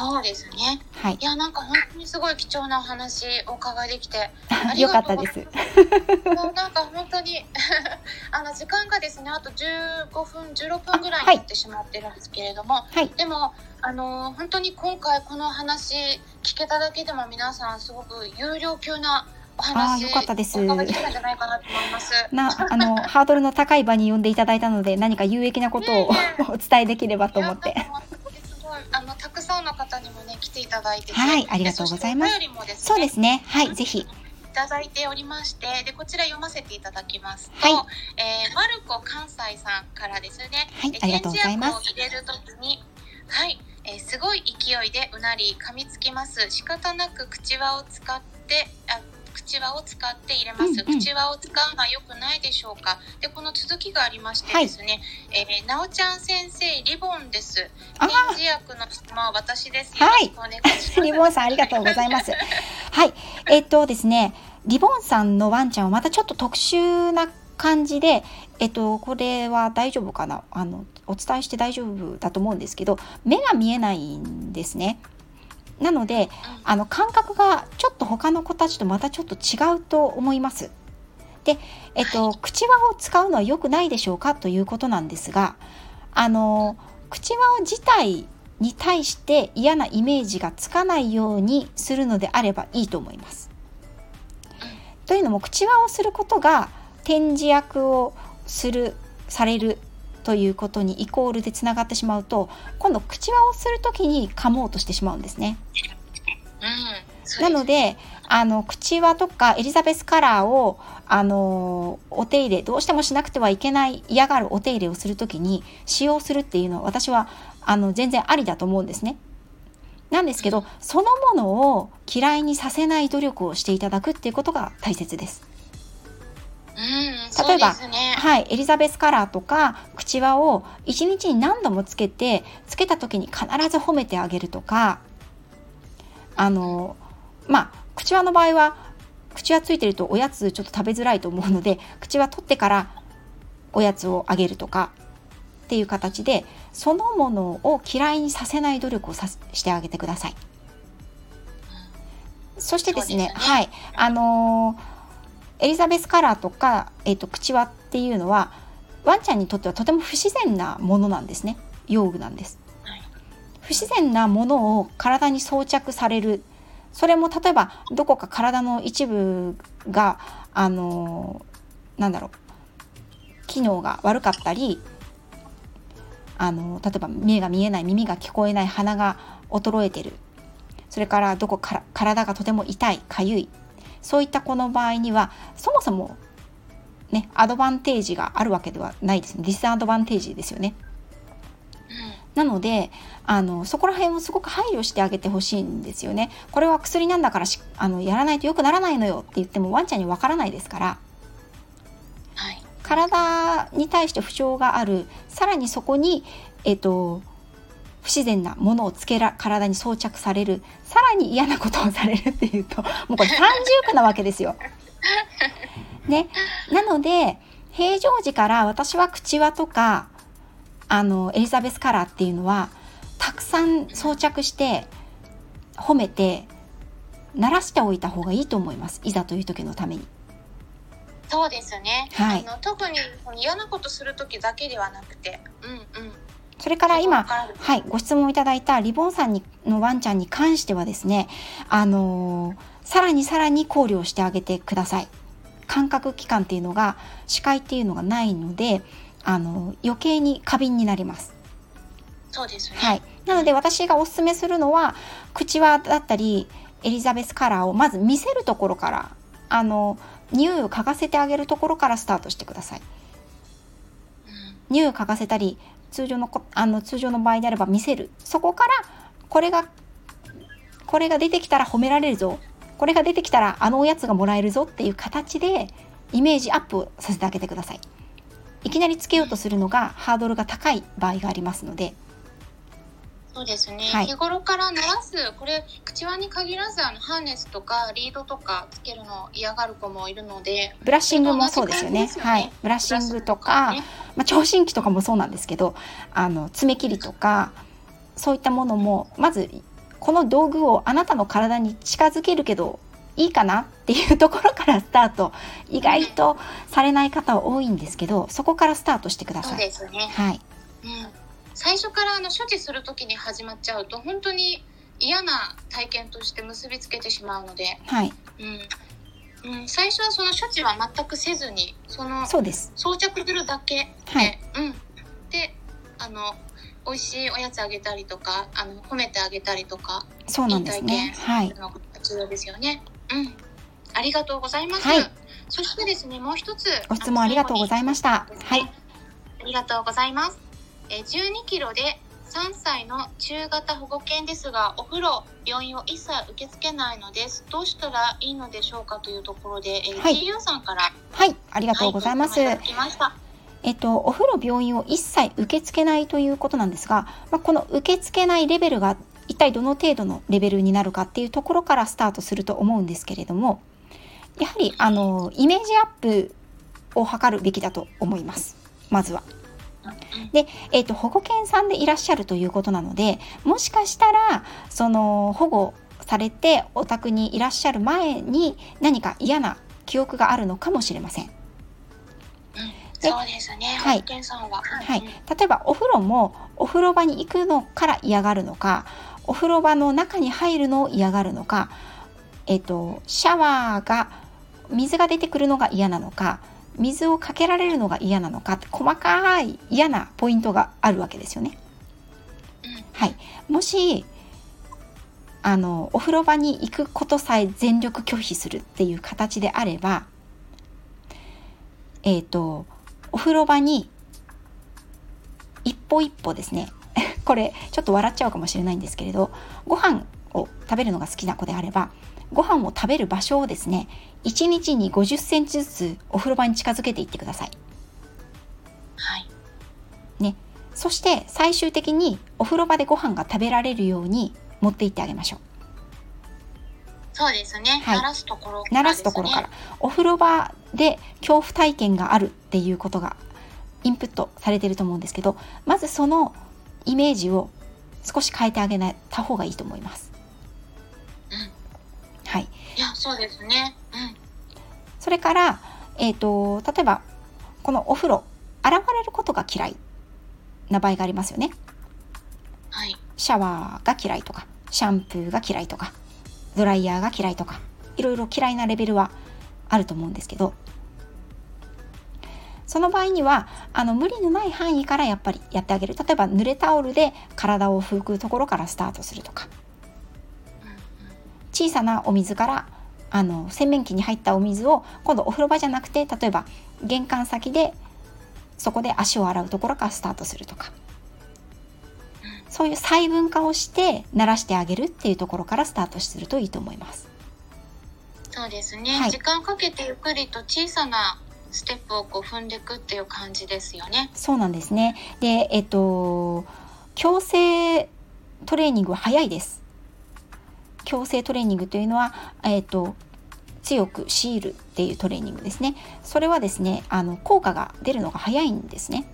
S1: そうですね。
S2: はい。
S1: い、やなんか本当にすごい貴重なお話お伺いできて、[laughs] あり
S2: よかったです。[laughs]
S1: もうなんか本当に [laughs] あの時間がですねあと15分16分ぐらいになってしまってるんですけれども、
S2: はい、
S1: でもあの本当に今回この話聞けただけでも皆さんすごく有料級なお話
S2: あーよかったです。
S1: ないかなと思います。
S2: なあのハードルの高い場に呼んでいただいたので何か有益なことをお伝えできればと思って
S1: あのたくさんの方にもね来ていただいてて。
S2: はいありがとうございます。
S1: そね。
S2: そうですね。はいぜひ。
S1: いただいておりまして。でこちら読ませていただきます。と、
S2: はい。
S1: えーマルコ関西さんからですね、えー
S2: はいありがとうございます。
S1: 入れる時にはい、えーすごい勢いでうなり噛みつきます。仕方なく口輪を使ってあ口輪を使って入れます、
S2: うんうん。
S1: 口輪を使うのは良くないでしょうか？でこの続きがありまして
S2: はい
S1: ですね、えーなおちゃん先生リボンです。
S2: あ
S1: 点字薬の質問は私です。
S2: はい。
S1: よろしくお願いします。
S2: リボンさんありがとうございます。[laughs] はい、えっとですね、リボンさんのワンちゃんはまたちょっと特殊な感じで、えっとこれは大丈夫かな、あのお伝えして大丈夫だと思うんですけど、目が見えないんですね。なので、あの感覚がちょっと他の子たちとまたちょっと違うと思います。で、えっと、口輪を使うのは良くないでしょうかということなんですが、あの口輪自体に対して嫌なイメージがつかないようにするのであればいいと思います。というのも口輪をすることが展示役をするされるということにイコールでつながってしまうと今度口輪をする時に噛もうとしてしまうんですね。
S1: うん
S2: なのであの口輪とかエリザベスカラーをあのお手入れどうしてもしなくてはいけない嫌がるお手入れをする時に使用するっていうのは私はあの全然ありだと思うんですね。なんですけどそのものを嫌いにさせない努力をしていただくっていうことが大切です。
S1: うん、
S2: 例えば
S1: ね。
S2: はい、エリザベスカラーとか口輪を1日に何度もつけてつけた時に必ず褒めてあげるとかあのまあ口輪の場合は口輪ついてるとおやつちょっと食べづらいと思うので口輪取ってからおやつをあげるとかっていう形でそのものを嫌いにさせない努力をさしてあげてください。そしてですね、
S1: すね
S2: はい、あのーエリザベスカラーとか、えっと口輪っていうのはワンちゃんにとってはとても不自然なものなんですね。用具なんです。
S1: はい。
S2: 不自然なものを体に装着される。それも例えばどこか体の一部があのーなんだろう機能が悪かったりあの例えば目が見えない耳が聞こえない鼻が衰えてる。それからどこから体がとても痛いかゆいそういったこの場合にはそもそもねアドバンテージがあるわけではないですね。ディスアドバンテージですよね。なのであのそこら辺をすごく配慮してあげてほしいんですよね。これは薬なんだからあのやらないと良くならないのよって言ってもワンちゃんにわからないですから、はい、体に対して不調がある。さらにそこに、えっと、不自然なものをつけら体に装着されるさらに嫌なことをされるっていうともうこれ三重苦なわけですよ。ね、なので平常時から私は口輪とかあのエリザベスカラーっていうのはたくさん装着して褒めて鳴らしておいた方がいいと思います。いざという時のために。
S1: そうですね、はい、あの特に嫌なことする時だけではなくて、うんうん、
S2: それから今、はい、ご質問いただいたリボンさんにのワンちゃんに関してはですね、あのー、さらにさらに考慮してあげてください。感覚器官っていうのが視界っていうのがないのであの余計に過敏になります。
S1: そうですね、
S2: はい、なので私がおすすめするのは口輪だったりエリザベスカラーをまず見せるところからあの匂いを嗅がせてあげるところからスタートしてください。匂いを嗅がせたり通常のこあの通常の場合であれば見せる。そこからこれがこれが出てきたら褒められるぞ。これが出てきたらあのおやつがもらえるぞ。っていう形でイメージアップをさせてあげてください。いきなりつけようとするのがハードルが高い場合がありますので
S1: そうですね、はい、日頃から鳴らす。これ口輪に限らずあのハーネスとかリードとかつけるの嫌がる子もいるので
S2: ブラッシングもそうですよね、ね、はい。ブラッシングとか、ね、まあ、聴診器とかもそうなんですけどあの爪切りとかそういったものもまずこの道具をあなたの体に近づけるけどいいかなっていうところから [laughs] スタート。意外とされない方は多いんですけどそこからスタートしてください。そうですね、はい、
S1: うん、最初からあの処置する時に始まっちゃうと本当に嫌な体験として結びつけてしまうので、はい。うん。うん、最初はその処置は全くせずにそのそうです。装着するだけで、はい、うん、であの美味しいおやつあげたりとかあの褒めてあげたりとか
S2: そうなんですね。はい。
S1: 重要ですよね。うん。ありがとうございます、はい、そしてですねもう一つ
S2: ご質問ありがとうございました、はい。
S1: ありがとうございますえ12キロで3歳の中型保護犬ですがお風呂病院を一切受け付けないのです。どうしたらいいのでしょうかというところで、えー、はい、GU さんから
S2: はいありがとうございます、はい、えっと、お風呂病院を一切受け付けないということなんですが、まあ、この受け付けないレベルが一体どの程度のレベルになるかっていうところからスタートすると思うんですけれどもやはりあのイメージアップを図るべきだと思います。まずは。で、えーと、保護犬さんでいらっしゃるということなのでもしかしたらその保護されてお宅にいらっしゃる前に何か嫌な記憶があるのかもしれません。
S1: そうですね。はい。さんは。
S2: はい。例えばお風呂もお風呂場に行くのから嫌がるのか、お風呂場の中に入るのを嫌がるのか、えっ、とシャワーが水が出てくるのが嫌なのか、水をかけられるのが嫌なのか細かい嫌なポイントがあるわけですよね。はい。もしあのお風呂場に行くことさえ全力拒否するっていう形であれば、えっ、ー、とお風呂場に一歩一歩ですね [laughs] これちょっと笑っちゃうかもしれないんですけれどご飯を食べるのが好きな子であればご飯を食べる場所をですね1日に50センチずつお風呂場に近づけていってください。
S1: はい。
S2: ね。そして最終的にお風呂場でご飯が食べられるように持っていってあげましょう。
S1: そうですね。はい、鳴らすところ、
S2: ね、鳴らすところから。お風呂場で恐怖体験があるっていうことがインプットされてると思うんですけどまずそのイメージを少し変えてあげた方がいいと思います。
S1: うん、はいいやそうですね、うん、
S2: それから、えーと、例えばこのお風呂洗われることが嫌い。な場合がありますよね。
S1: はい、
S2: シャワーが嫌いとかシャンプーが嫌いとかドライヤーが嫌いとかいろいろ嫌いなレベルはあると思うんですけど。その場合にはあの無理のない範囲からやっぱりやってあげる。例えば濡れタオルで体を拭くところからスタートするとか小さなお水からあの洗面器に入ったお水を今度お風呂場じゃなくて例えば玄関先でそこで足を洗うところからスタートするとかそういう細分化をして慣らしてあげるっていうところからスタートするといいと思います。
S1: そうですね、
S2: はい
S1: 時間かけてゆっくりと小さなステップをこう踏んでいくっていう感じですよね。
S2: そうなんですね。で、えっと、強制トレーニングは早いです。強制トレーニングというのは、えっと、強く強いるっていうトレーニングですね。それはですね、あの効果が出るのが早いんですね。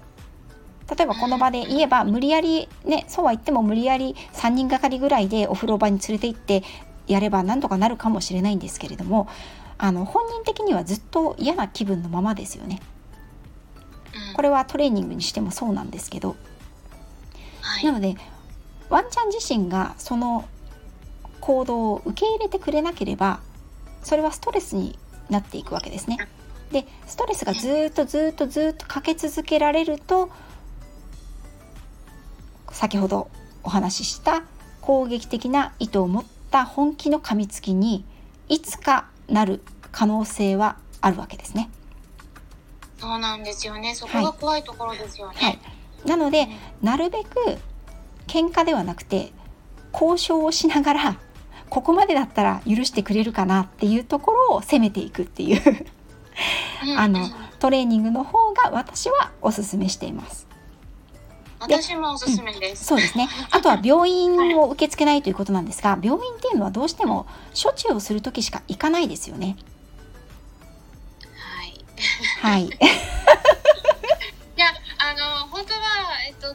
S2: 例えばこの場で言えば無理やりねそうは言っても無理やり3人がかりぐらいでお風呂場に連れて行ってやればなんとかなるかもしれないんですけれどもあの本人的にはずっと嫌な気分のままですよね。
S1: うん
S2: これはトレーニングにしてもそうなんですけど
S1: はい
S2: なのでワンちゃん自身がその行動を受け入れてくれなければそれはストレスになっていくわけですね。でストレスがずーっとずーっとずーっとかけ続けられると先ほどお話しした攻撃的な意図を持った本気の噛みつきにいつかなる可能性はあるわけですね。
S1: そうなんですよね。そこが怖いところですよね。
S2: はい、なのでなるべく喧嘩ではなくて交渉をしながらここまでだったら許してくれるかなっていうところを攻めていくっていう
S1: うん
S2: あの
S1: うん
S2: トレーニングの方が私はおすすめしています。
S1: 私もおすすめです。
S2: そうですね。あとは病院を受け付けないということなんですが、病院っていうのはどうしても処置をする時しか行かないですよね。
S1: はい。
S2: はい。[laughs]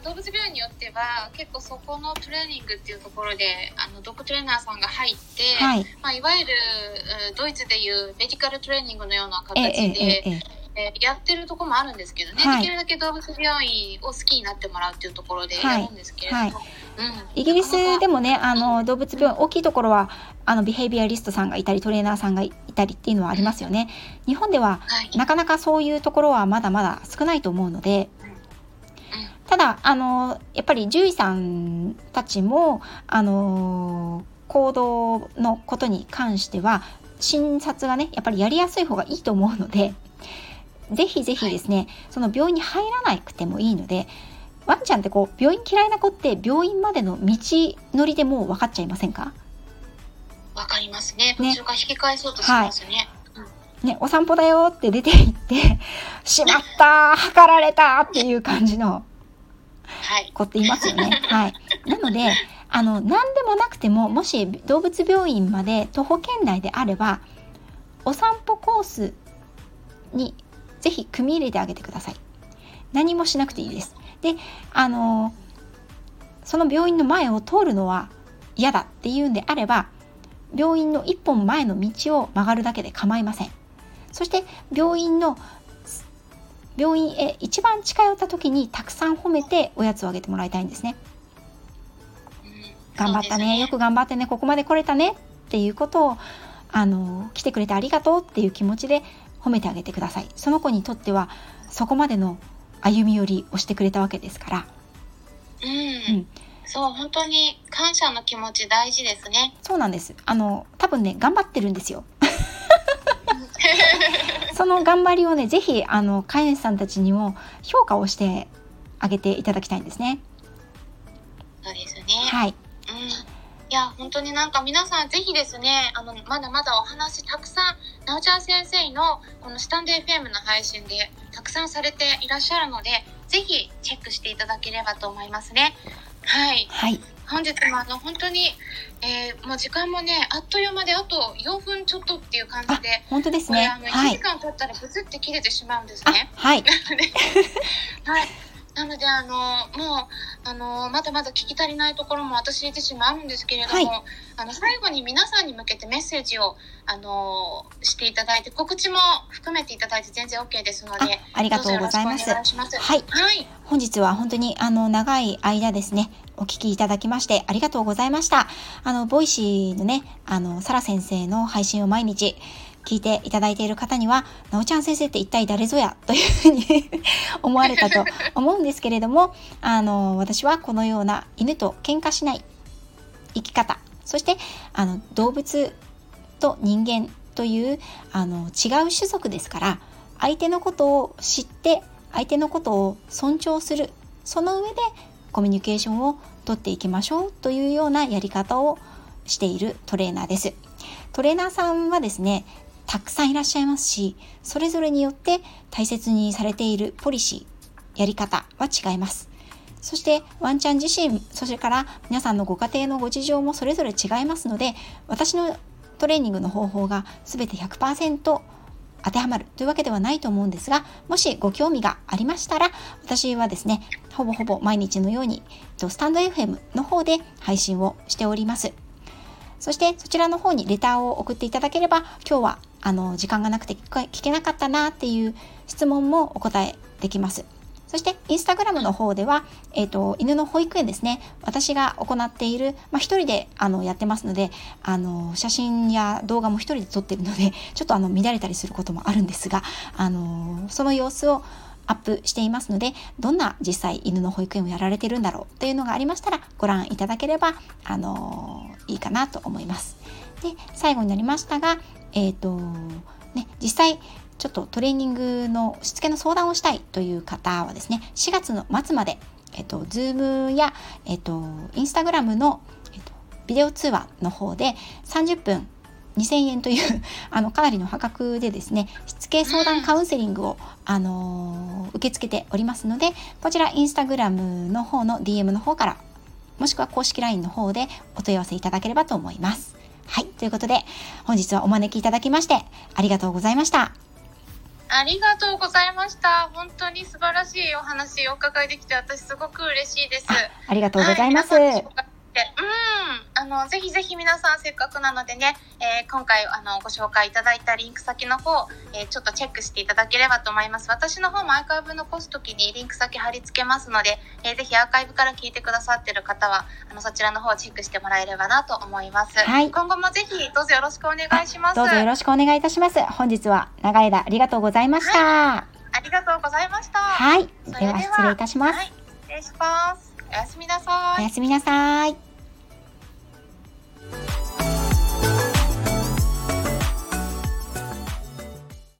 S1: と、動物病院によっては、結構そこのトレーニングっていうところで、あの、ドッグトレーナーさんが入って、
S2: はい。
S1: まあ、いわゆる、うんドイツでいうメディカルトレーニングのような
S2: ええ
S1: 形で、
S2: ええええ
S1: えーやってるとこもあるんですけどね、
S2: はい。
S1: できるだけ動物病院を好きになってもらうっていうところでやるんですけれども、
S2: はい。
S1: うん、
S2: イギリスでもね、あの動物病院大きいところはあのビヘイビアリストさんがいたりトレーナーさんがいたりっていうのはありますよね。日本では
S1: はい、
S2: なかなかそういうところはまだまだ少ないと思うので、ただあのやっぱり獣医さんたちもあの行動のことに関しては診察がねやっぱりやりやすい方がいいと思うのでぜひぜひですね、その病院に入らなくてもいいのでワンちゃんってこう病院嫌いな子って病院までの道のりでもう分かっちゃいませんか？
S1: わかりますね。
S2: ね
S1: 途中引き返そうとしますね。うん
S2: ね、お散歩だよって出て行って [laughs] しまった測られたっていう感じの
S1: はい。
S2: 子っていますよね。[laughs] はい。なので、あの、何でもなくても、もし動物病院まで徒歩圏内であれば、お散歩コースにぜひ組み入れてあげてください。何もしなくていいです。で、あの、その病院の前を通るのは嫌だっていうんであれば、病院の一本前の道を曲がるだけで構いません。そして病院の病院へ一番近寄った時にたくさん褒めておやつをあげてもらいたいんですね。
S1: うん
S2: 頑張ったね
S1: そうです
S2: よく頑張ってねここまで来れたねっていうことをあの来てくれてありがとうっていう気持ちで褒めてあげてください。その子にとってはそこまでの歩み寄りをしてくれたわけですから、
S1: うん、
S2: うん
S1: そう、本当に感謝の気持ち大事ですね。
S2: そうなんです。あの多分ね頑張ってるんですよ。[laughs] その頑張りをねぜひあの飼い主さんたちにも評価をしてあげていただきたいんですね。
S1: そうですね。
S2: はい。
S1: うん。いや、本当になんか皆さんぜひですね、あの、まだまだお話たくさん、なおちゃん先生のこのスタンド FM の配信でたくさんされていらっしゃるので、ぜひチェックしていただければと思いますね。はい。
S2: はい。
S1: 本日もあの、本当に、えーもう時間もね、あっという間で、あと4分ちょっとっていう感じ
S2: あ
S1: で、
S2: 本当ですね。
S1: あの、1
S2: はい。
S1: 時間経ったらブツって切れてしまうんです
S2: あ
S1: ね。
S2: はい。[laughs]
S1: はい。なので、あの、もう、あの、まだまだ聞き足りないところも私自身もあるんですけれども、
S2: はい
S1: あの、最後に皆さんに向けてメッセージを、あの、していただいて、告知も含めていただいて全然 OK ですの
S2: あ
S1: で、
S2: ありがとうございます
S1: いします。
S2: はい。
S1: はい。
S2: 本日は本当にあの長い間ですね、お聞きいただきましてありがとうございました。あの、 Voicy のね、あの、サラ先生の配信を毎日聞いていただいている方には、なおちゃん先生って一体誰ぞやというふうに [laughs] 思われたと思うんですけれども、あの、私はこのような犬と喧嘩しない生き方、そして、あの、動物と人間という、あの、違う種族ですから、相手のことを知って、相手のことを尊重する、その上でコミュニケーションをとっていきましょうというようなやり方をしているトレーナーです。トレーナーさんはですね、たくさんいらっしゃいますし、それぞれによって大切にされているポリシー、やり方は違います。そしてワンちゃん自身、それから皆さんのご家庭のご事情もそれぞれ違いますので、私のトレーニングの方法が全て100%当てはまるというわけではないと思うんですが、もしご興味がありましたら、私はですね、ほぼほぼ毎日のように、スタンド FM の方で配信をしております。そしてそちらの方にレターを送っていただければ、今日はあの時間がなくて聞けなかったなっていう質問もお答えできます。そして、インスタグラムの方では、えっ、ー、と、犬の保育園ですね。私が行っている、まあ、一人で、あの、やってますので、あの、写真や動画も一人で撮ってるので、ちょっとあの、乱れたりすることもあるんですが、あの、その様子を、アップしていますのでどんな実際犬の保育園をやられてるんだろうというのがありましたらご覧いただければ、あのー、いいかなと思います。で最後になりましたが、えーとね、実際ちょっとトレーニングのしつけの相談をしたいという方はですね4月の末まで、えっ、と、Zoom や、えっ、と、Instagram の、えっ、と、ビデオ通話の方で30分2000円というあのかなりの破格でですねしつけ相談カウンセリングを、あのー、受け付けておりますのでこちらインスタグラムの方の DM の方からもしくは公式 LINE の方でお問い合わせいただければと思います。はい。ということで、本日はお招きいただきまして、ありがとうございました。
S1: ありがとうございました。本当に素晴らしいお話をお伺いできて、私すごく嬉しいです。
S2: ありがとうございます。はい
S1: うん、あの、ぜひぜひ皆さんせっかくなのでね、えー、今回あのご紹介いただいたリンク先の方、えー、ちょっとチェックしていただければと思います。私の方もアーカイブ残す時にリンク先貼り付けますので、えー、ぜひアーカイブから聞いてくださってる方は、あのそちらの方をチェックしてもらえればなと思います。はい。今後もぜひどうぞよろしくお願いします。
S2: どうぞよろしくお願いいたします。本日は長い間ありがとうございました。はい、
S1: ありがとうございました。
S2: はい。では失礼いたします。はい、
S1: 失礼します。おやすみなさ
S2: い。おやすみなさい。